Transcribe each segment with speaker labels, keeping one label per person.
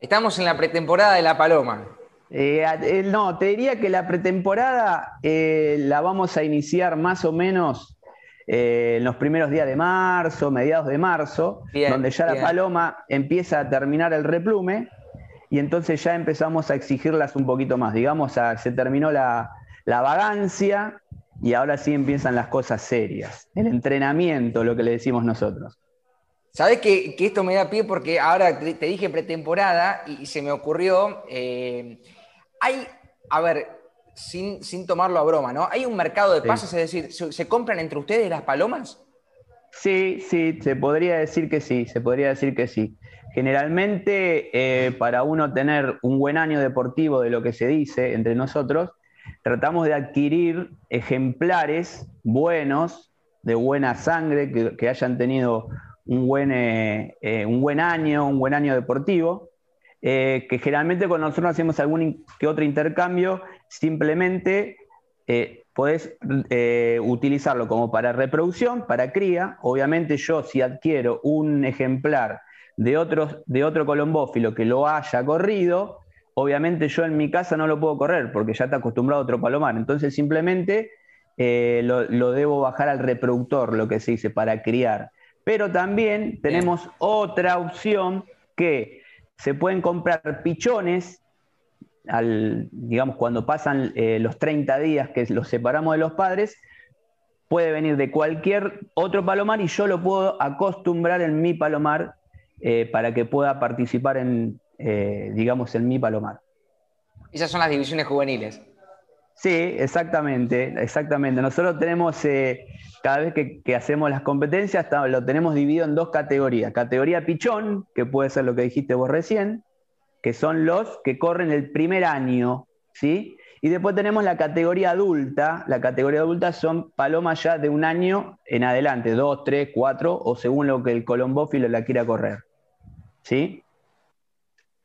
Speaker 1: Estamos en la pretemporada de la Paloma.
Speaker 2: Eh, eh, no, te diría que la pretemporada eh, la vamos a iniciar más o menos en los primeros días de marzo, mediados de marzo, donde ya la paloma empieza a terminar el replume y entonces ya empezamos a exigirlas un poquito más. Digamos, se terminó la, vagancia y ahora sí empiezan las cosas serias. El entrenamiento, lo que le decimos nosotros.
Speaker 1: Sabes que, esto me da pie porque ahora te, dije pretemporada y, se me ocurrió. Hay, a ver, sin, sin, tomarlo a broma, ¿no? ¿Hay un mercado de pasos? Es decir, ¿se, compran entre ustedes las palomas?
Speaker 2: Sí, sí, se podría decir que sí, se podría decir que sí. Generalmente, eh, para uno tener un buen año deportivo de lo que se dice entre nosotros, tratamos de adquirir ejemplares buenos, de buena sangre, que, hayan tenido un buen, eh, eh, un buen año, un buen año deportivo, eh, que generalmente cuando nosotros hacemos algún que otro intercambio, simplemente eh, podés utilizarlo como para reproducción, para cría. Obviamente yo si adquiero un ejemplar de, otro, de otro colombófilo que lo haya corrido, obviamente yo en mi casa no lo puedo correr porque ya está acostumbrado a otro palomar. Entonces simplemente lo, lo, debo bajar al reproductor, lo que se dice, para criar. Pero también tenemos otra opción que se pueden comprar pichones, al, digamos, cuando pasan eh, los 30 días que los separamos de los padres, puede venir de cualquier otro palomar y yo lo puedo acostumbrar en mi palomar eh, para que pueda participar en, eh, digamos, en mi palomar.
Speaker 1: Esas son las divisiones juveniles.
Speaker 2: Sí, exactamente, exactamente. Nosotros tenemos, eh, cada vez que, hacemos las competencias, lo tenemos dividido en dos categorías. Categoría pichón, que puede ser lo que dijiste vos recién, que son los que corren el primer año, ¿sí? Y después tenemos la categoría adulta. La categoría adulta son palomas ya de un año en adelante, dos, tres, cuatro, o según lo que el colombófilo la quiera correr. ¿Sí?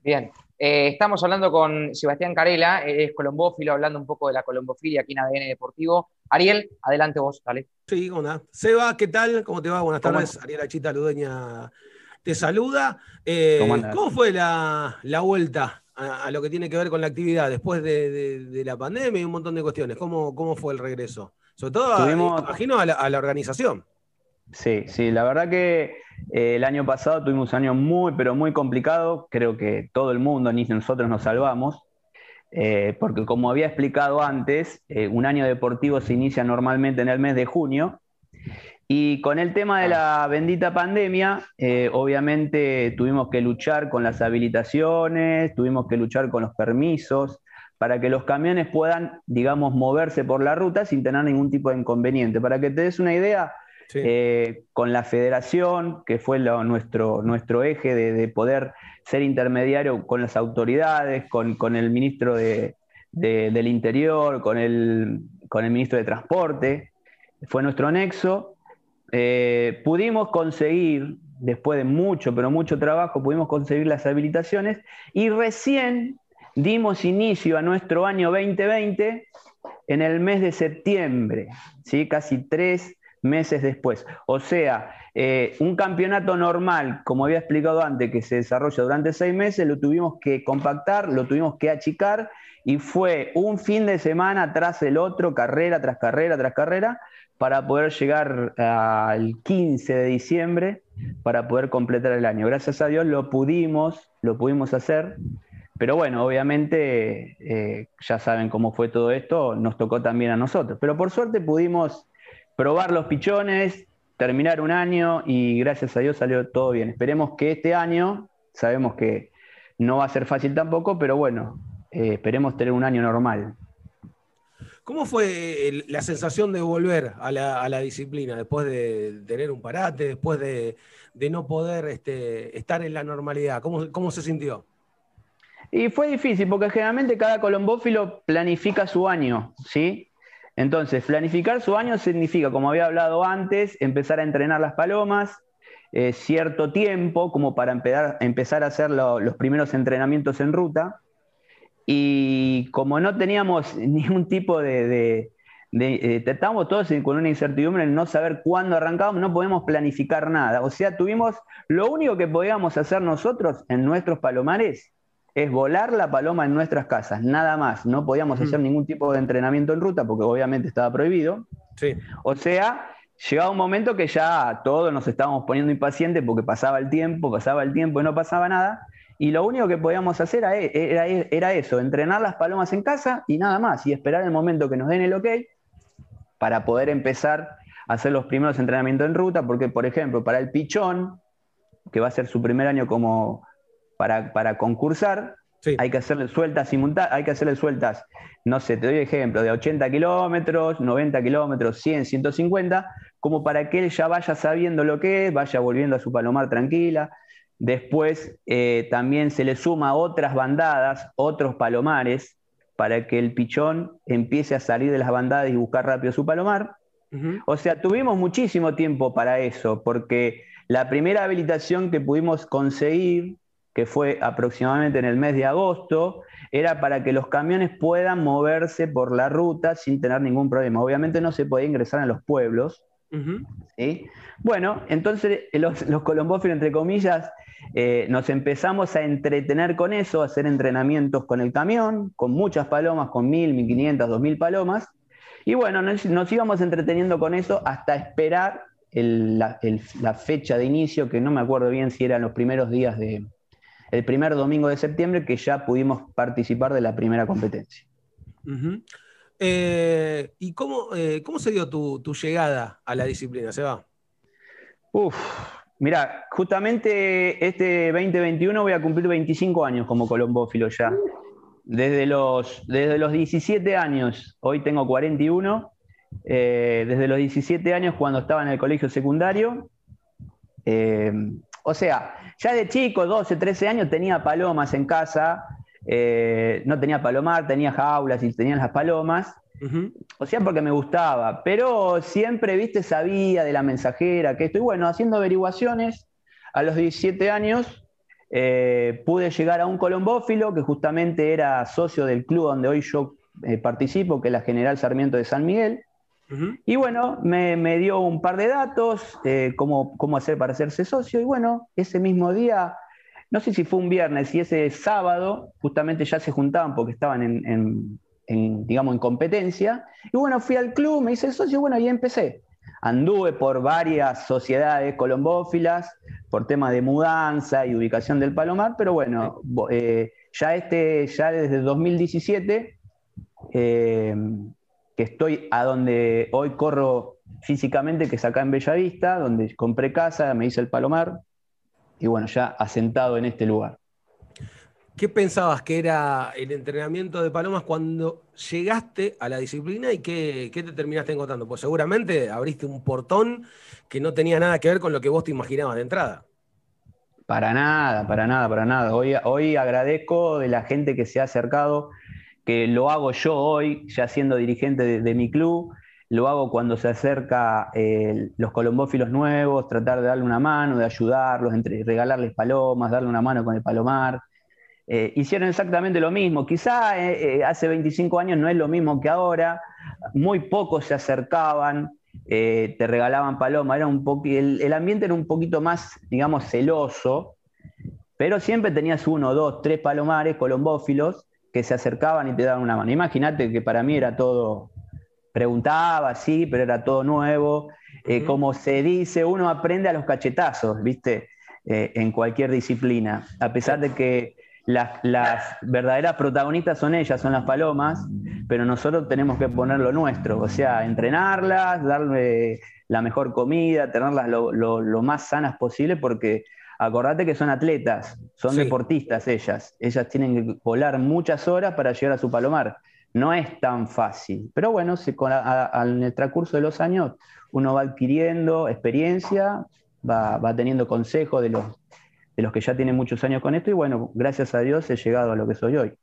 Speaker 1: Bien. Eh, estamos hablando con Sebastián Carela, es colombófilo, hablando un poco de la colombofilia aquí en ADN Deportivo. Ariel, adelante vos, dale.
Speaker 3: Sí, onda. Seba, ¿qué tal? ¿Cómo te va? Buenas tardes. Ariel Achita Ludeña te saluda. Eh, ¿Cómo, fue la, vuelta a, lo que tiene que ver con la actividad después de, la pandemia y un montón de cuestiones? ¿Cómo, cómo fue el regreso? Sobre todo, imagino, a la organización.
Speaker 2: Sí, sí, la verdad que eh, el año pasado tuvimos un año muy, pero muy complicado. Creo que todo el mundo, ni nosotros nos salvamos. Eh, porque como había explicado antes, eh, un año deportivo se inicia normalmente en el mes de junio. Y con el tema de la bendita pandemia, obviamente tuvimos que luchar con las habilitaciones, tuvimos que luchar con los permisos, para que los camiones puedan, digamos, moverse por la ruta sin tener ningún tipo de inconveniente. Para que te des una idea, eh, con la federación, que fue nuestro, nuestro eje de, poder ser intermediario con las autoridades, con, el ministro del Interior, con el, con el ministro de Transporte, fue nuestro nexo. Eh, pudimos conseguir, después de mucho, pero mucho trabajo, pudimos conseguir las habilitaciones y recién dimos inicio a nuestro año 2020 en el mes de septiembre, ¿sí? casi tres meses después. O sea, eh, un campeonato normal, como había explicado antes, que se desarrolla durante seis meses, lo tuvimos que compactar, lo tuvimos que achicar y fue un fin de semana tras el otro, carrera tras carrera tras carrera, para poder llegar al 15 de diciembre, para poder completar el año. Gracias a Dios lo pudimos, lo pudimos hacer. Pero bueno, obviamente eh, ya saben cómo fue todo esto, nos tocó también a nosotros. Pero por suerte pudimos probar los pichones, terminar un año y gracias a Dios salió todo bien. Esperemos que este año, sabemos que no va a ser fácil tampoco, pero bueno, eh, esperemos tener un año normal.
Speaker 3: ¿Cómo fue la sensación de volver a la, disciplina después de tener un parate, después de, no poder este, estar en la normalidad? ¿Cómo, ¿Cómo se sintió?
Speaker 2: Y fue difícil porque generalmente cada colombófilo planifica su año, ¿sí? Entonces, planificar su año significa, como había hablado antes, empezar a entrenar las palomas, eh, cierto tiempo como para empezar, a hacer los primeros entrenamientos en ruta. Y como no teníamos ningún tipo de... Eh, estábamos todos con una incertidumbre en no saber cuándo arrancábamos, no podemos planificar nada. O sea, tuvimos, lo único que podíamos hacer nosotros en nuestros palomares es volar la paloma en nuestras casas, nada más. No podíamos hacer ningún tipo de entrenamiento en ruta porque obviamente estaba prohibido. Sí. O sea, llegaba un momento que ya todos nos estábamos poniendo impacientes porque pasaba el tiempo, pasaba el tiempo y no pasaba nada. Y lo único que podíamos hacer era, era, eso, entrenar las palomas en casa y nada más, y esperar el momento que nos den el ok para poder empezar a hacer los primeros entrenamientos en ruta, porque por ejemplo, para el pichón, que va a ser su primer año como para, para concursar, hay que hacerle sueltas simultáneas, hay que hacerle sueltas, no sé, te doy ejemplo, de 80 kilómetros, 90 kilómetros, 100, 150, como para que él ya vaya sabiendo lo que es, vaya volviendo a su palomar tranquila. Después eh, también se le suma otras bandadas, otros palomares, para que el pichón empiece a salir de las bandadas y buscar rápido su palomar. O sea, tuvimos muchísimo tiempo para eso, porque la primera habilitación que pudimos conseguir, que fue aproximadamente en el mes de agosto, era para que los camiones puedan moverse por la ruta sin tener ningún problema. Obviamente no se podía ingresar en los pueblos. Bueno, entonces los, los colombófilos, entre comillas, eh, nos empezamos a entretener con eso, a hacer entrenamientos con el camión, con muchas palomas, con mil, mil quinientas, dos mil palomas. Y bueno, nos, íbamos entreteniendo con eso hasta esperar la, fecha de inicio, que no me acuerdo bien si eran los primeros días de, el primer domingo de septiembre, que ya pudimos participar de la primera competencia.
Speaker 3: Eh, ¿Y cómo, eh, cómo se dio tu, tu, llegada a la disciplina, Seba?
Speaker 2: Uf, Mira, justamente este 2021 voy a cumplir 25 años como colombófilo ya. Desde los, desde los 17 años, hoy tengo 41, eh, desde los 17 años cuando estaba en el colegio secundario. O sea, ya de chico, 12, 13 años, tenía palomas en casa. Eh, no tenía palomar, tenía jaulas y tenían las palomas. O sea, porque me gustaba, pero siempre, viste, sabía de la mensajera, que estoy, bueno, haciendo averiguaciones, a los 17 años eh, pude llegar a un colombófilo que justamente era socio del club donde hoy yo eh, participo, que es la General Sarmiento de San Miguel. Y bueno, me, dio un par de datos, eh, cómo, cómo hacer para hacerse socio, y bueno, ese mismo día no sé si fue un viernes y ese sábado justamente ya se juntaban porque estaban en, en, digamos, en competencia. Y bueno, fui al club, me hice socio, bueno, y empecé. Anduve por varias sociedades colombófilas, por tema de mudanza y ubicación del Palomar, pero bueno, eh, ya, este, ya desde 2017, eh, que estoy a donde hoy corro físicamente, que es acá en Bellavista, donde compré casa, me hice el Palomar, y bueno, ya asentado en este lugar.
Speaker 3: ¿Qué pensabas que era el entrenamiento de palomas cuando llegaste a la disciplina y qué, te terminaste encontrando? Pues seguramente abriste un portón que no tenía nada que ver con lo que vos te imaginabas de entrada.
Speaker 2: Para nada, para nada, para nada. Hoy, hoy agradezco de la gente que se ha acercado, que lo hago yo hoy, ya siendo dirigente de, mi club, lo hago cuando se acerca eh, los colombófilos nuevos, tratar de darle una mano, de ayudarlos, entre, regalarles palomas, darle una mano con el palomar. Eh, hicieron exactamente lo mismo. Quizá eh, hace 25 años no es lo mismo que ahora, muy pocos se acercaban, te regalaban paloma, era un el, ambiente era un poquito más, digamos, celoso, pero siempre tenías uno, dos, tres palomares colombófilos que se acercaban y te daban una mano. Imagínate que para mí era todo, preguntaba, sí, pero era todo nuevo. Como se dice, uno aprende a los cachetazos, ¿viste? en cualquier disciplina, a pesar de que las, verdaderas protagonistas son ellas, son las palomas, pero nosotros tenemos que poner lo nuestro, o sea, entrenarlas, darle la mejor comida, tenerlas lo, más sanas posible, porque acordate que son atletas, son deportistas ellas, ellas tienen que volar muchas horas para llegar a su palomar. No es tan fácil, pero bueno, en el transcurso de los años uno va adquiriendo experiencia, va, va teniendo consejos de los, de los que ya tienen muchos años con esto y bueno, gracias a Dios he llegado a lo que soy hoy.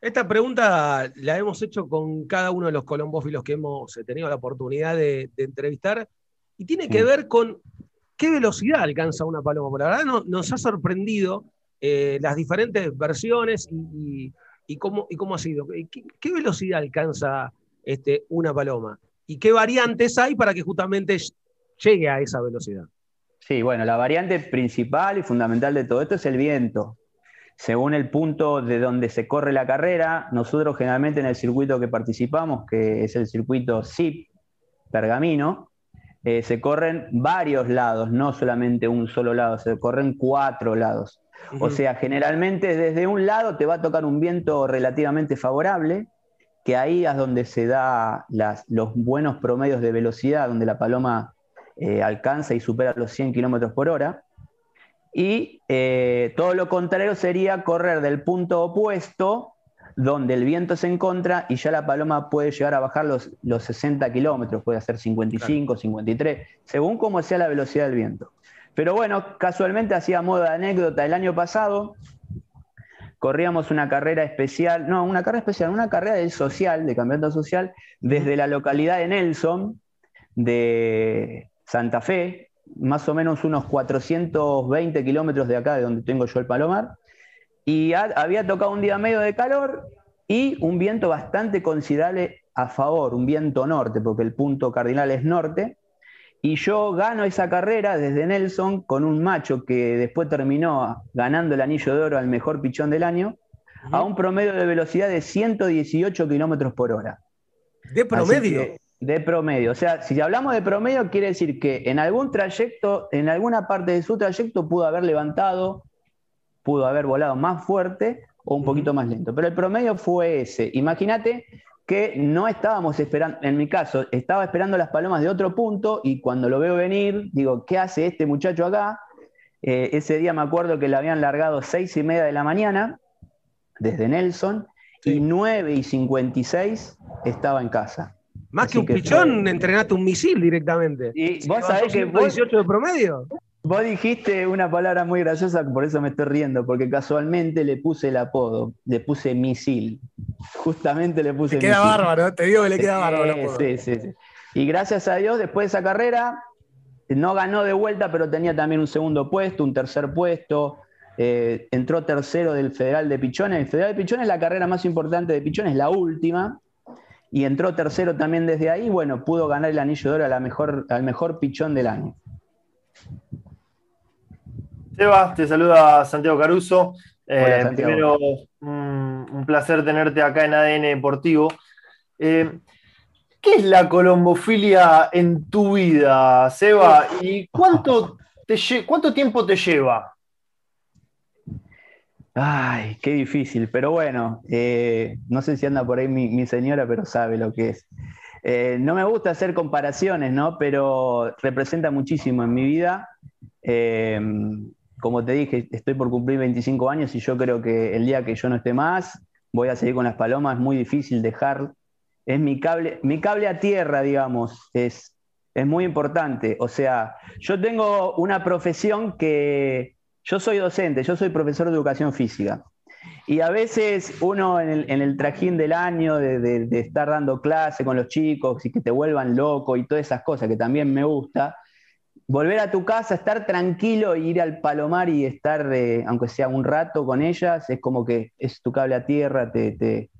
Speaker 3: Esta pregunta la hemos hecho con cada uno de los colombófilos que hemos tenido la oportunidad de, entrevistar y tiene que ver con qué velocidad alcanza una paloma. Por la verdad nos ha sorprendido eh, las diferentes versiones y, cómo, y cómo ha sido. ¿Qué, velocidad alcanza este, una paloma? ¿Y qué variantes hay para que justamente llegue a esa velocidad?
Speaker 2: Sí, bueno, la variante principal y fundamental de todo esto es el viento. según el punto de donde se corre la carrera, nosotros generalmente en el circuito que participamos, que es el circuito SIP, Pergamino, eh, se corren varios lados, no solamente un solo lado, se corren cuatro lados. O sea, generalmente desde un lado te va a tocar un viento relativamente favorable, que ahí es donde se da los buenos promedios de velocidad, donde la paloma eh, alcanza y supera los 100 kilómetros por hora. Y eh, todo lo contrario sería correr del punto opuesto, donde el viento se encuentra y ya la paloma puede llegar a bajar los, los 60 kilómetros, puede hacer 55, 53, según cómo sea la velocidad del viento. Pero bueno, casualmente hacía modo de anécdota el año pasado, corríamos una carrera especial, no, una carrera especial, una carrera del social, de campeonato social, desde la localidad de Nelson, de Santa Fe, más o menos unos 420 kilómetros de acá, de donde tengo yo el Palomar, y había tocado un día medio de calor y un viento bastante considerable a favor, un viento norte, porque el punto cardinal es norte, y yo gano esa carrera desde Nelson con un macho que después terminó ganando el anillo de oro al mejor pichón del año, a un promedio de velocidad de 118 kilómetros por hora.
Speaker 3: ¿De promedio?
Speaker 2: De promedio. O sea, si hablamos de promedio, quiere decir que en algún trayecto, en alguna parte de su trayecto, pudo haber levantado, pudo haber volado más fuerte o un poquito más lento. Pero el promedio fue ese. Imagínate que no estábamos esperando, en mi caso, estaba esperando las palomas de otro punto y cuando lo veo venir, digo, ¿qué hace este muchacho acá? Eh, ese día me acuerdo que le habían largado seis y media de la mañana desde Nelson y 9 y 56 estaba en casa.
Speaker 3: Más que un pichón, entrenaste un misil directamente.
Speaker 2: Y vos sabés que
Speaker 3: 18 de promedio.
Speaker 2: Vos dijiste una palabra muy graciosa, por eso me estoy riendo, porque casualmente le puse el apodo, le puse misil. Justamente le puse
Speaker 3: le queda bárbaro, te digo que le queda bárbaro.
Speaker 2: Sí, sí, sí. Y gracias a Dios, después de esa carrera, no ganó de vuelta, pero tenía también un segundo puesto, un tercer puesto. Eh, entró tercero del Federal de Pichones. El Federal de Pichones es la carrera más importante de Pichones, la última. Y entró tercero también desde ahí. Bueno, pudo ganar el anillo de oro la mejor, al mejor pichón del año.
Speaker 4: Seba, te saluda Santiago Caruso. Eh, primero, un placer tenerte acá en ADN Deportivo. Eh, ¿Qué es la colombofilia en tu vida, Seba? ¿Y cuánto, cuánto tiempo te lleva?
Speaker 2: Ay, qué difícil, pero bueno, eh, no sé si anda por ahí mi, señora, pero sabe lo que es. no me gusta hacer comparaciones, ¿no? Pero representa muchísimo en mi vida como te dije, estoy por cumplir 25 años y yo creo que el día que yo no esté más, voy a seguir con las palomas, es muy difícil dejar, es mi cable, mi cable a tierra, digamos, es, es muy importante. O sea, yo tengo una profesión que, yo soy docente, yo soy profesor de educación física. Y a veces uno en el, trajín del año de, de, estar dando clase con los chicos y que te vuelvan loco y todas esas cosas que también me gusta, volver a tu casa, estar tranquilo, ir al palomar y estar, eh, aunque sea un rato con ellas, es como que es tu cable a tierra, te,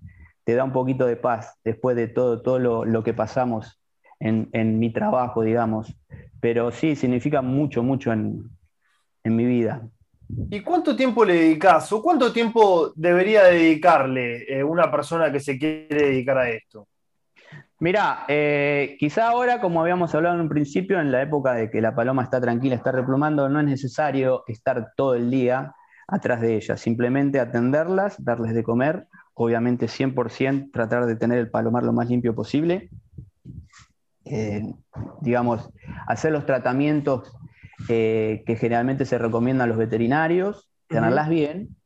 Speaker 2: da un poquito de paz después de todo, todo lo, que pasamos en, mi trabajo, digamos. Pero sí, significa mucho, mucho en, mi vida.
Speaker 4: ¿Y cuánto tiempo le dedicas o cuánto tiempo debería dedicarle eh, una persona que se quiere dedicar a esto?
Speaker 2: Mira, eh, quizá ahora, como habíamos hablado en un principio, en la época de que la paloma está tranquila, está replumando, no es necesario estar todo el día atrás de ellas, simplemente atenderlas, darles de comer, obviamente 100% tratar de tener el palomar lo más limpio posible, eh, digamos, hacer los tratamientos eh, que generalmente se recomiendan a los veterinarios, tenerlas bien.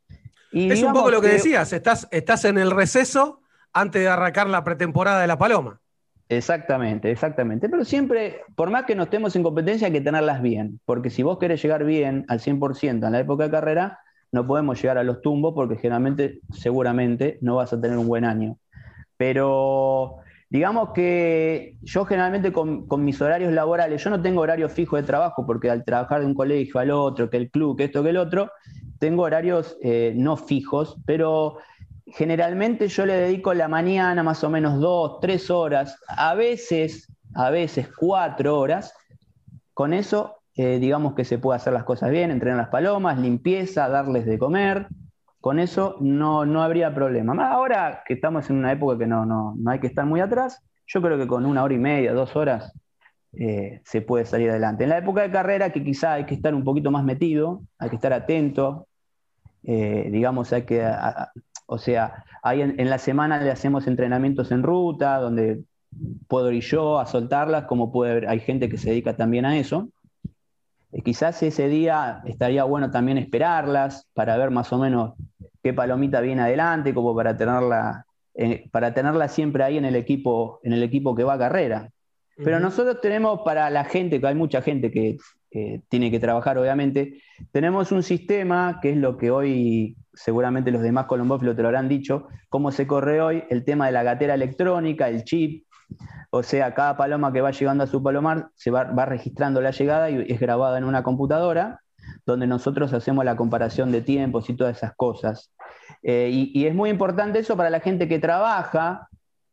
Speaker 3: Y es un poco lo que, decías, estás, estás en el receso antes de arrancar la pretemporada de la Paloma.
Speaker 2: Exactamente, exactamente. Pero siempre, por más que no estemos en competencia, hay que tenerlas bien. Porque si vos querés llegar bien al 100% en la época de carrera, no podemos llegar a los tumbos porque generalmente, seguramente, no vas a tener un buen año. Pero digamos que yo generalmente con, mis horarios laborales, yo no tengo horario fijo de trabajo porque al trabajar de un colegio al otro, que el club, que esto, que el otro, tengo horarios eh, no fijos, pero generalmente yo le dedico la mañana más o menos dos, tres horas, a veces, a veces cuatro horas. Con eso, eh, digamos que se puede hacer las cosas bien, entrenar las palomas, limpieza, darles de comer. Con eso no, no habría problema. Ahora que estamos en una época que no, no, no hay que estar muy atrás, yo creo que con una hora y media, dos horas, eh, se puede salir adelante. En la época de carrera, que quizá hay que estar un poquito más metido, hay que estar atento, eh, digamos, hay que, o sea, en, la semana le hacemos entrenamientos en ruta, donde puedo ir yo a soltarlas, como puede haber, hay gente que se dedica también a eso. Eh, quizás ese día estaría bueno también esperarlas para ver más o menos qué palomita viene adelante, como para tenerla, para tenerla siempre ahí en el equipo, en el equipo que va a carrera. Pero nosotros tenemos para la gente, que hay mucha gente que tiene que trabajar, obviamente, tenemos un sistema que es lo que hoy, seguramente los demás colombófilos te lo habrán dicho, cómo se corre hoy, el tema de la gatera electrónica, el chip. O sea, cada paloma que va llegando a su palomar se va, registrando la llegada y es grabada en una computadora, donde nosotros hacemos la comparación de tiempos y todas esas cosas. Eh, y es muy importante eso para la gente que trabaja,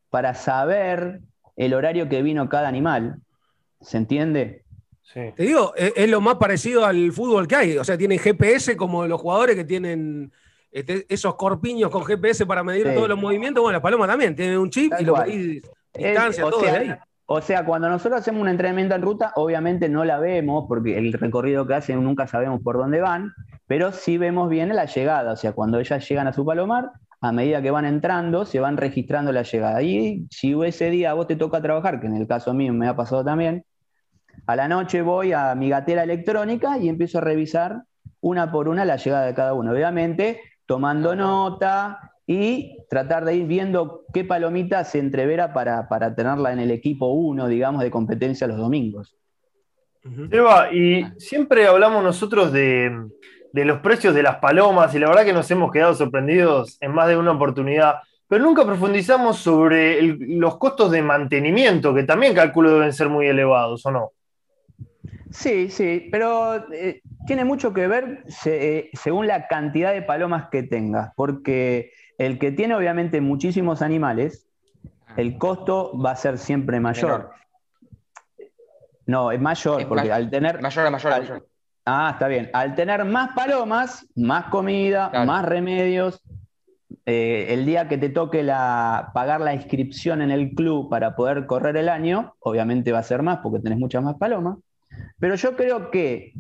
Speaker 2: para saber el horario que vino cada animal. ¿Se entiende?
Speaker 3: Te digo, es, lo más parecido al fútbol que hay. O sea, tienen GPS como los jugadores que tienen este, esos corpiños con GPS para medir todos los movimientos. Bueno, la paloma también tiene un chip y lo distancia, todo
Speaker 2: sea,
Speaker 3: ahí.
Speaker 2: O sea, cuando nosotros hacemos un entrenamiento en ruta, obviamente no la vemos porque el recorrido que hacen nunca sabemos por dónde van, pero sí vemos bien la llegada. O sea, cuando ellas llegan a su palomar, a medida que van entrando, se van registrando la llegada. Y si ese día vos te toca trabajar, que en el caso mío me ha pasado también, a la noche voy a mi gatera electrónica y empiezo a revisar una por una la llegada de cada uno. Obviamente, tomando nota y tratar de ir viendo qué palomita se entrevera para, para tenerla en el equipo 1, digamos, de competencia los domingos.
Speaker 4: Eva, y siempre hablamos nosotros de, de los precios de las palomas y la verdad que nos hemos quedado sorprendidos en más de una oportunidad, pero nunca profundizamos sobre los costos de mantenimiento, que también calculo deben ser muy elevados, ¿o no?
Speaker 2: Sí, sí, pero eh, tiene mucho que ver eh, según la cantidad de palomas que tengas, porque el que tiene obviamente muchísimos animales, el costo va a ser siempre mayor. No, es mayor, porque al tener...
Speaker 1: Mayor, mayor, mayor.
Speaker 2: Ah, está bien. Al tener más palomas, más comida, más remedios, eh, el día que te toque la, pagar la inscripción en el club para poder correr el año, obviamente va a ser más porque tenés muchas más palomas. Pero yo creo que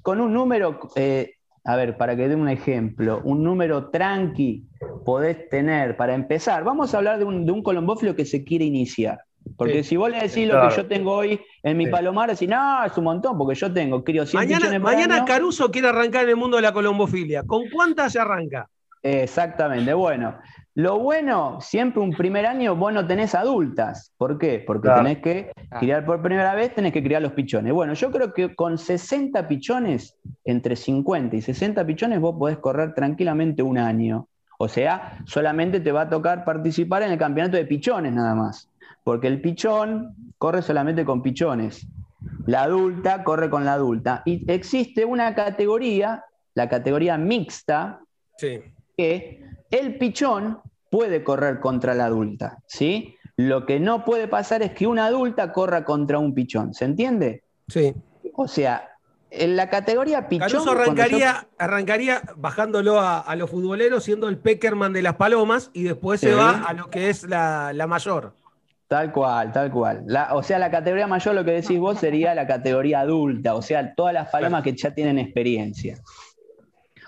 Speaker 2: con un número, eh, a ver, para que dé un ejemplo, un número tranqui podés tener para empezar. Vamos a hablar de un, de un colombófilo que se quiere iniciar. Porque si vos le decís lo que yo tengo hoy en mi palomar, decís, no, es un montón, porque yo tengo, crío 100
Speaker 3: Mañana, mañana Caruso quiere arrancar en el mundo de la colombofilia. ¿Con cuántas se arranca?
Speaker 2: Exactamente, bueno. Lo bueno, siempre un primer año vos no tenés adultas. ¿Por qué? Porque tenés que criar por primera vez, tenés que criar los pichones. Bueno, yo creo que con 60 pichones, entre 50 y 60 pichones, vos podés correr tranquilamente un año. O sea, solamente te va a tocar participar en el campeonato de pichones nada más porque el pichón corre solamente con pichones. La adulta corre con la adulta. Y existe una categoría, la categoría mixta, que el pichón puede correr contra la adulta. ¿sí? Lo que no puede pasar es que una adulta corra contra un pichón. ¿Se entiende?
Speaker 3: Sí.
Speaker 2: O sea, en la categoría pichón.
Speaker 3: Caruso arrancaría, arrancaría bajándolo a, los futboleros, siendo el Peckerman de las palomas, y después se va a lo que es la, la mayor.
Speaker 2: Tal cual, tal cual. o sea, la categoría mayor, lo que decís vos, sería la categoría adulta, o sea, todas las palomas que ya tienen experiencia.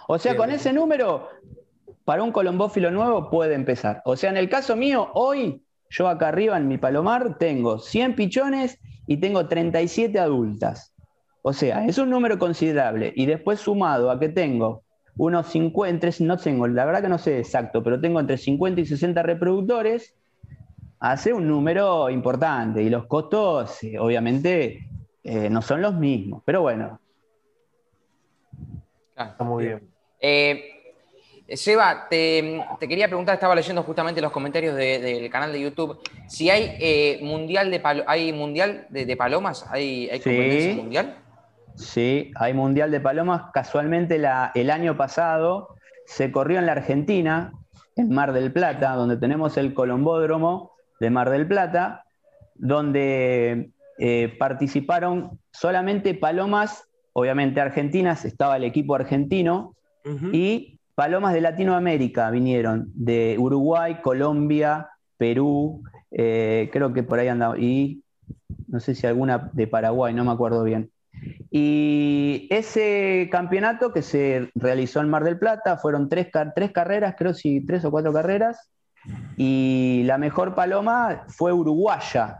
Speaker 2: O sea, con ese número, para un colombófilo nuevo puede empezar. O sea, en el caso mío, hoy, yo acá arriba en mi palomar tengo 100 pichones y tengo 37 adultas. O sea, es un número considerable. Y después sumado a que tengo unos 50, no tengo, la verdad que no sé exacto, pero tengo entre 50 y 60 reproductores hace un número importante y los costos obviamente eh, no son los mismos, pero bueno.
Speaker 1: Está muy bien. Eh, Seba, te, quería preguntar, estaba leyendo justamente los comentarios del canal de YouTube, si hay mundial de hay mundial de, palomas, hay, hay competencia mundial.
Speaker 2: Sí, hay mundial de palomas. Casualmente el año pasado se corrió en la Argentina, en Mar del Plata, donde tenemos el Colombódromo, de Mar del Plata, donde eh, participaron solamente palomas, obviamente argentinas, estaba el equipo argentino, y palomas de Latinoamérica vinieron, de Uruguay, Colombia, Perú, eh, creo que por ahí andaba, y no sé si alguna de Paraguay, no me acuerdo bien. Y ese campeonato que se realizó en Mar del Plata fueron tres, carreras, creo si tres o cuatro carreras, y la mejor paloma fue uruguaya,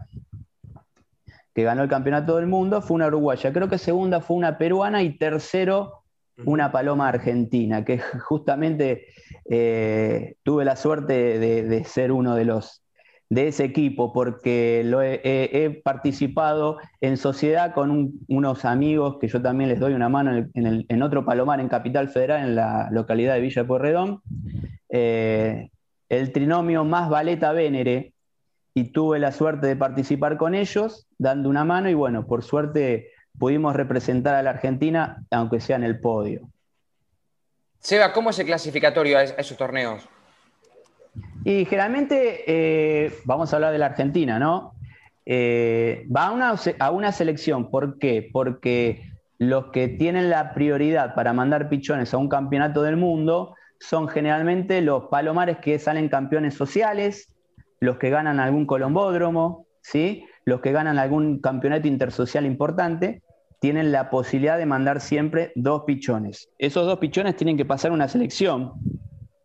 Speaker 2: que ganó el campeonato del mundo, fue una uruguaya. Creo que segunda fue una peruana y tercero una paloma argentina, que justamente eh, tuve la suerte de, ser uno de los de ese equipo, porque lo he, participado en sociedad con unos amigos que yo también les doy una mano en, otro palomar en Capital Federal, en la localidad de Villa Pueyrredón, eh, el trinomio más Valeta Vénere, y tuve la suerte de participar con ellos, dando una mano, y bueno, por suerte pudimos representar a la Argentina, aunque sea en el podio.
Speaker 1: Seba, ¿cómo es el clasificatorio a esos torneos?
Speaker 2: Y generalmente, eh, vamos a hablar de la Argentina, ¿no? Eh, va a una, a una selección, ¿por qué? Porque los que tienen la prioridad para mandar pichones a un campeonato del mundo son generalmente los palomares que salen campeones sociales, los que ganan algún colombódromo, ¿sí? los que ganan algún campeonato intersocial importante, tienen la posibilidad de mandar siempre dos pichones. Esos dos pichones tienen que pasar una selección,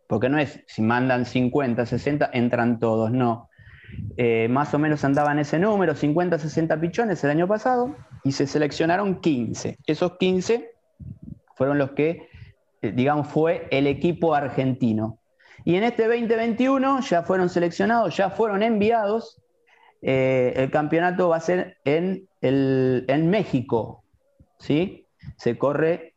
Speaker 2: porque no es si mandan 50, 60, entran todos, no. Eh, más o menos andaban ese número, 50, 60 pichones el año pasado, y se seleccionaron 15. Esos 15 fueron los que, eh, digamos, fue el equipo argentino. Y en este 2021 ya fueron seleccionados, ya fueron enviados. Eh, el campeonato va a ser en, en México, ¿sí? Se corre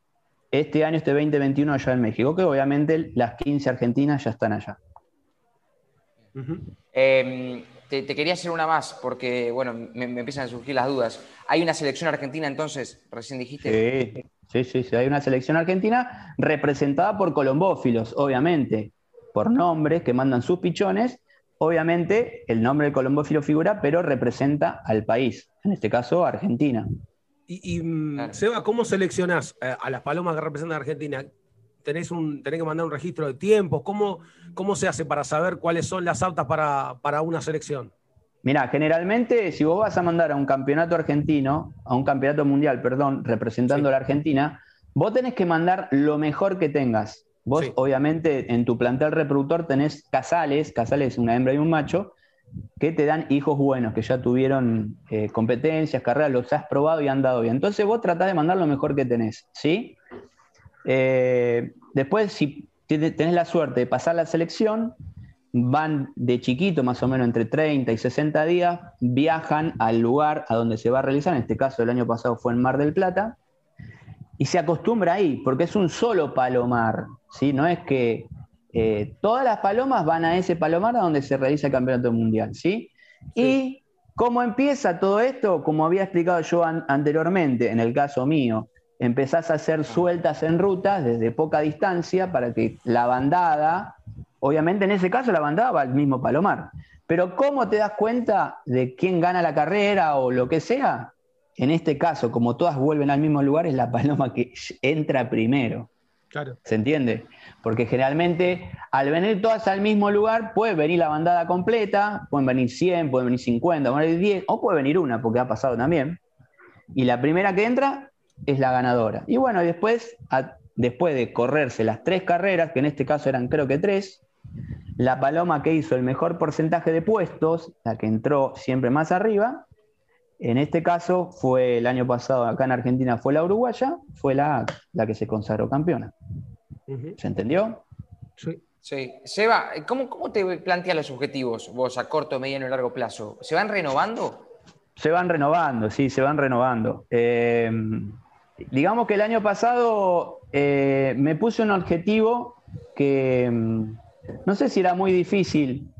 Speaker 2: este año, este 2021, allá en México, que obviamente las 15 argentinas ya están allá.
Speaker 1: Em, te, quería hacer una más, porque, bueno, me, empiezan a surgir las dudas. ¿Hay una selección argentina entonces? Recién dijiste.
Speaker 2: Sí, sí, sí, hay una selección argentina representada por colombófilos, obviamente por nombres que mandan sus pichones. Obviamente el nombre del colombófilo figura, pero representa al país, en este caso Argentina.
Speaker 3: Y, mm, Seba, ¿cómo seleccionás eh, a las palomas que representan a Argentina? ¿Tenés, un, tenés que mandar un registro de tiempos? ¿Cómo, ¿Cómo se hace para saber cuáles son las aptas para, una selección?
Speaker 2: Mira, generalmente si vos vas a mandar a un campeonato argentino, a un campeonato mundial, perdón, representando a la Argentina, vos tenés que mandar lo mejor que tengas. Vos, obviamente, en tu plantel reproductor tenés casales, casales una hembra y un macho, que te dan hijos buenos, que ya tuvieron eh, competencias, carreras, los has probado y han dado bien. Entonces vos tratás de mandar lo mejor que tenés, ¿sí? Eh, después, si tenés la suerte de pasar la selección, van de chiquito, más o menos entre 30 y 60 días, viajan al lugar a donde se va a realizar, en este caso el año pasado fue en Mar del Plata, y se acostumbra ahí, porque es un solo palomar, ¿sí? No es que eh, todas las palomas van a ese palomar a donde se realiza el campeonato mundial, ¿sí? Y cómo empieza todo esto, como había explicado yo anteriormente, en el caso mío, empezás a hacer sueltas en rutas desde poca distancia para que la bandada, obviamente en ese caso la bandada va al mismo palomar, pero ¿cómo te das cuenta de quién gana la carrera o lo que sea? En este caso, como todas vuelven al mismo lugar, es la paloma que entra primero. ¿Se entiende? Porque generalmente al venir todas al mismo lugar puede venir la bandada completa, pueden venir 100, pueden venir 50, pueden venir 10, o puede venir una, porque ha pasado también. Y la primera que entra es la ganadora. Y bueno, después, después de correrse las tres carreras, que en este caso eran creo que tres, la paloma que hizo el mejor porcentaje de puestos, la que entró siempre más arriba, en este caso fue el año pasado acá en Argentina fue la uruguaya, fue la, la que se consagró campeona. ¿Se entendió?
Speaker 1: Sí. Sí. Seba, ¿cómo, ¿cómo te planteas los objetivos vos a corto, mediano y largo plazo? ¿Se van renovando?
Speaker 2: Se van renovando, sí, se van renovando. Eh, digamos que el año pasado eh, me puse un objetivo que mm, no sé si era muy difícil,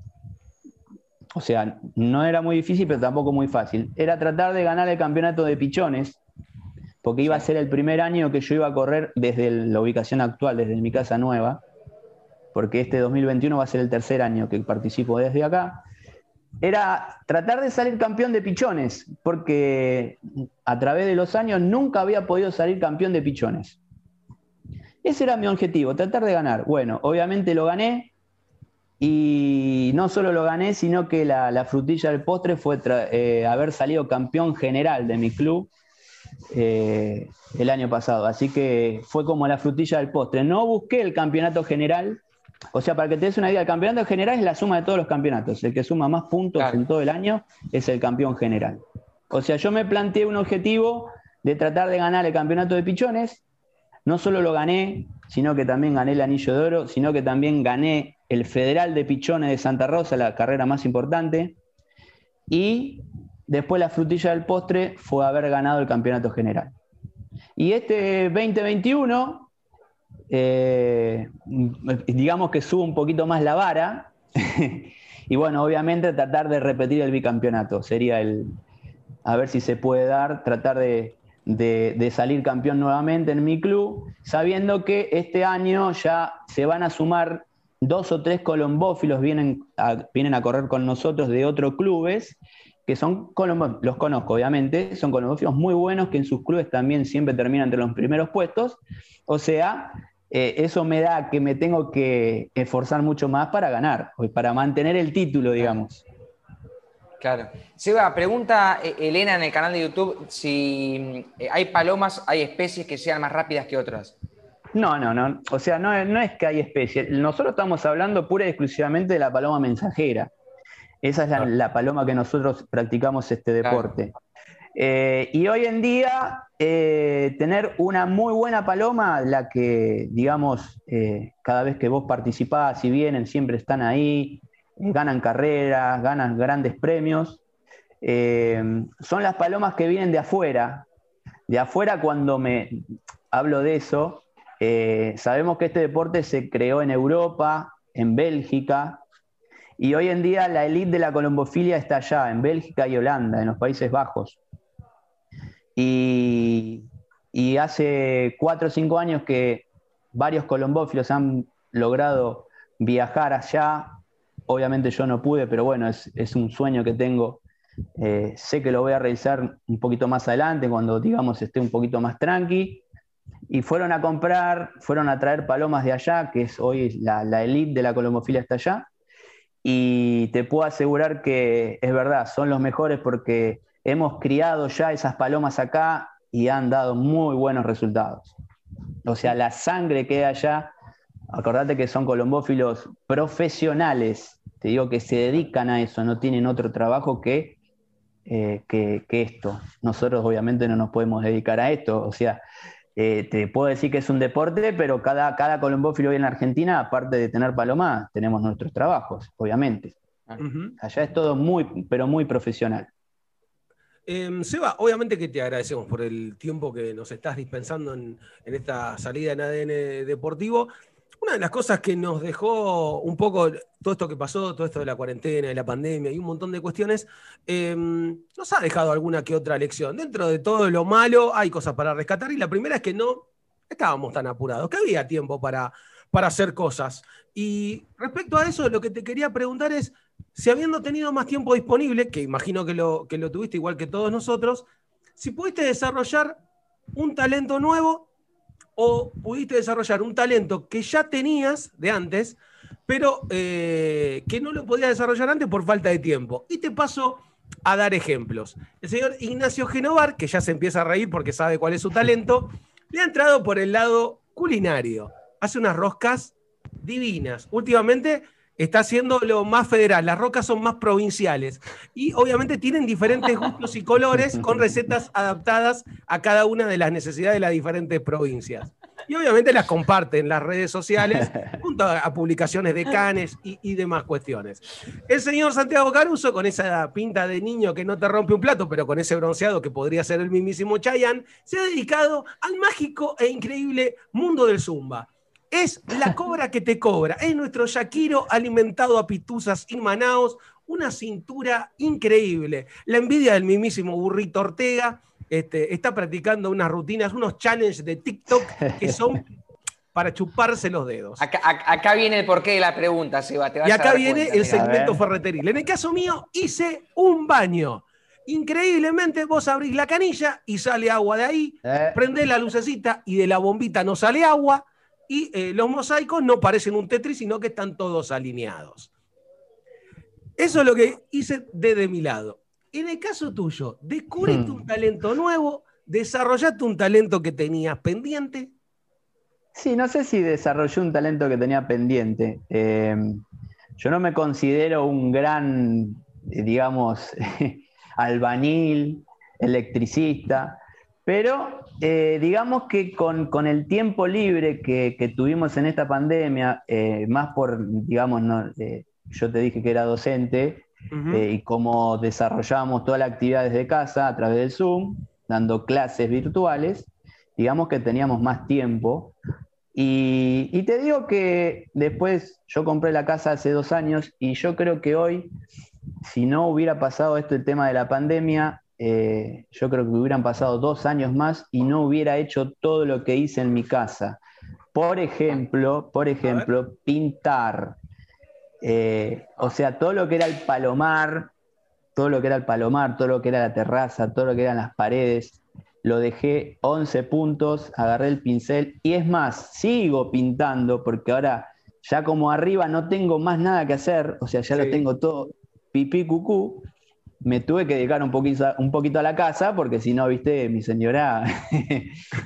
Speaker 2: o sea, no era muy difícil, pero tampoco muy fácil. Era tratar de ganar el campeonato de pichones, porque iba a ser el primer año que yo iba a correr desde la ubicación actual, desde mi casa nueva, porque este 2021 va a ser el tercer año que participo desde acá. Era tratar de salir campeón de pichones, porque a través de los años nunca había podido salir campeón de pichones. Ese era mi objetivo, tratar de ganar. Bueno, obviamente lo gané y no solo lo gané, sino que la, frutilla del postre fue eh, haber salido campeón general de mi club eh, el año pasado. Así que fue como la frutilla del postre. No busqué el campeonato general. O sea, para que te des una idea, el campeonato general es la suma de todos los campeonatos. El que suma más puntos en todo el año es el campeón general. O sea, yo me planteé un objetivo de tratar de ganar el campeonato de pichones no solo lo gané, sino que también gané el anillo de oro, sino que también gané el Federal de Pichones de Santa Rosa, la carrera más importante. Y después la frutilla del postre fue haber ganado el campeonato general. Y este 2021, eh, digamos que subo un poquito más la vara. y bueno, obviamente tratar de repetir el bicampeonato. Sería el, a ver si se puede dar, tratar de, de, salir campeón nuevamente en mi club, sabiendo que este año ya se van a sumar dos o tres colombófilos, vienen a, vienen a correr con nosotros de otros clubes, que son colombófilos, los conozco obviamente, son colombófilos muy buenos que en sus clubes también siempre terminan entre los primeros puestos, o sea, eh, eso me da que me tengo que esforzar mucho más para ganar, para mantener el título, digamos.
Speaker 1: Claro. Seba, pregunta eh, Elena en el canal de YouTube si eh, hay palomas, hay especies que sean más rápidas que otras.
Speaker 2: No, no, no. O sea, no, es que hay especies. Nosotros estamos hablando pura y exclusivamente de la paloma mensajera. Esa es la, paloma que nosotros practicamos este deporte. Eh, y hoy en día, tener una muy buena paloma, la que, digamos, cada vez que vos participás y vienen, siempre están ahí, ganan carreras, ganan grandes premios. Eh, son las palomas que vienen de afuera. De afuera cuando me hablo de eso, eh, sabemos que este deporte se creó en Europa, en Bélgica, y hoy en día la élite de la colombofilia está allá, en Bélgica y Holanda, en los Países Bajos. Y, hace cuatro o cinco años que varios colombófilos han logrado viajar allá, Obviamente yo no pude, pero bueno, es, un sueño que tengo. Eh, sé que lo voy a realizar un poquito más adelante, cuando digamos esté un poquito más tranqui. Y fueron a comprar, fueron a traer palomas de allá, que es hoy la, la elite de la colombofilia está allá. Y te puedo asegurar que es verdad, son los mejores porque hemos criado ya esas palomas acá y han dado muy buenos resultados. O sea, la sangre que hay allá, acordate que son colombófilos profesionales, te digo que se dedican a eso, no tienen otro trabajo que, eh, que, esto. Nosotros obviamente no nos podemos dedicar a esto, o sea, eh, te puedo decir que es un deporte, pero cada, cada colombófilo hoy en la Argentina, aparte de tener paloma, tenemos nuestros trabajos, obviamente. Allá es todo muy, pero muy profesional.
Speaker 3: Em, Seba, obviamente que te agradecemos por el tiempo que nos estás dispensando en, en esta salida en ADN Deportivo. Una de las cosas que nos dejó un poco todo esto que pasó, todo esto de la cuarentena, de la pandemia y un montón de cuestiones, em, nos ha dejado alguna que otra lección. Dentro de todo lo malo hay cosas para rescatar y la primera es que no estábamos tan apurados, que había tiempo para, para hacer cosas. Y respecto a eso, lo que te quería preguntar es, si habiendo tenido más tiempo disponible, que imagino que lo, que lo tuviste igual que todos nosotros, si pudiste desarrollar un talento nuevo o pudiste desarrollar un talento que ya tenías de antes, pero eh, que no lo podías desarrollar antes por falta de tiempo. Y te paso a dar ejemplos. El señor Ignacio Genovar, que ya se empieza a reír porque sabe cuál es su talento, le ha entrado por el lado culinario. Hace unas roscas divinas. Últimamente está haciendo lo más federal, las rocas son más provinciales y obviamente tienen diferentes gustos y colores con recetas adaptadas a cada una de las necesidades de las diferentes provincias. Y obviamente las comparten en las redes sociales junto a, publicaciones de canes y, demás cuestiones. El señor Santiago Caruso, con esa pinta de niño que no te rompe un plato, pero con ese bronceado que podría ser el mismísimo Chayanne, se ha dedicado al mágico e increíble mundo del Zumba es la cobra que te cobra. Es nuestro Shakiro alimentado a pituzas y manaos. Una cintura increíble. La envidia del mismísimo burrito Ortega. Este, está practicando unas rutinas, unos challenges de TikTok que son para chuparse los dedos.
Speaker 1: Acá, viene el porqué de la pregunta, Seba.
Speaker 3: y acá viene el segmento ferreteril. En el caso mío, hice un baño. Increíblemente, vos abrís la canilla y sale agua de ahí, eh. prendés la lucecita y de la bombita no sale agua y eh, los mosaicos no parecen un Tetris, sino que están todos alineados. Eso es lo que hice desde mi lado. En el caso tuyo, descubriste hmm. un talento nuevo, desarrollaste un talento que tenías pendiente.
Speaker 2: Sí, no sé si desarrollé un talento que tenía pendiente. Em, yo no me considero un gran, digamos, albañil, electricista, pero eh, digamos que con, el tiempo libre que, tuvimos en esta pandemia, eh, más por, digamos, eh, yo te dije que era docente, y cómo desarrollamos toda la actividad desde casa a través del Zoom, dando clases virtuales, digamos que teníamos más tiempo. Y, y te digo que después yo compré la casa hace dos años y yo creo que hoy, si no hubiera pasado esto el tema de la pandemia, eh, yo creo que hubieran pasado dos años más y no hubiera hecho todo lo que hice en mi casa. Por ejemplo, por ejemplo, pintar. Eh, o sea, todo lo que era el palomar, todo lo que era el palomar, todo lo que era la terraza, todo lo que eran las paredes, lo dejé 11 puntos, agarré el pincel y es más, sigo pintando porque ahora ya como arriba no tengo más nada que hacer, o sea, ya lo tengo todo pipí cucú, me tuve que dedicar un poquito, un poquito a la casa, porque si no, viste, mi señora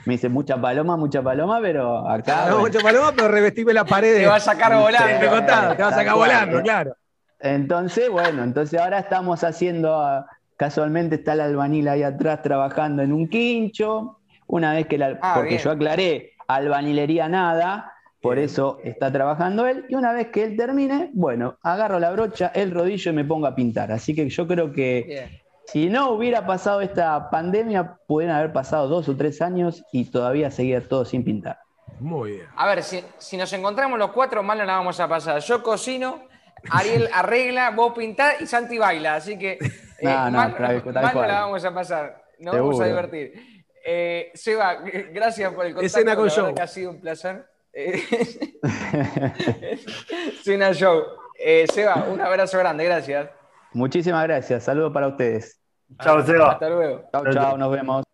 Speaker 2: me dice mucha paloma, mucha paloma, pero acá.
Speaker 3: No, mucha paloma, pero revestime la pared.
Speaker 1: Te va a sacar volando. Te,
Speaker 3: te va a sacar volando, claro.
Speaker 2: Entonces, bueno, entonces ahora estamos haciendo, ah, casualmente está el albanil ahí atrás trabajando en un quincho. Una vez que la. Ah, porque yo aclaré, albanilería nada, por eso está trabajando él. Y una vez que él termine, bueno, agarro la brocha, el rodillo y me pongo a pintar. Así que yo creo que si no hubiera pasado esta pandemia, pueden haber pasado dos o tres años y todavía seguir todo sin pintar.
Speaker 3: Muy bien.
Speaker 1: A ver, si, nos encontramos los cuatro, mal no la vamos a pasar. Yo cocino, Ariel arregla, vos pintás y Santi baila. Así que eh, mal, no la vamos a pasar. Nos vamos a divertir. Eh, Seba, gracias por el contacto.
Speaker 3: Escena con yo.
Speaker 1: ha sido un placer. Cena Show. Eh, Seba, un abrazo grande, gracias.
Speaker 2: Muchísimas gracias, saludos para ustedes.
Speaker 4: Chao, Seba.
Speaker 1: Hasta luego.
Speaker 2: Chao, chao, nos vemos.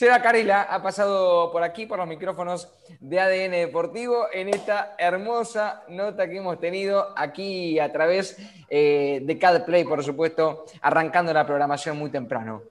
Speaker 1: Seba Carila ha pasado por aquí, por los micrófonos de ADN Deportivo, en esta hermosa nota que hemos tenido aquí a través eh, de CAD Play, por supuesto, arrancando la programación muy temprano.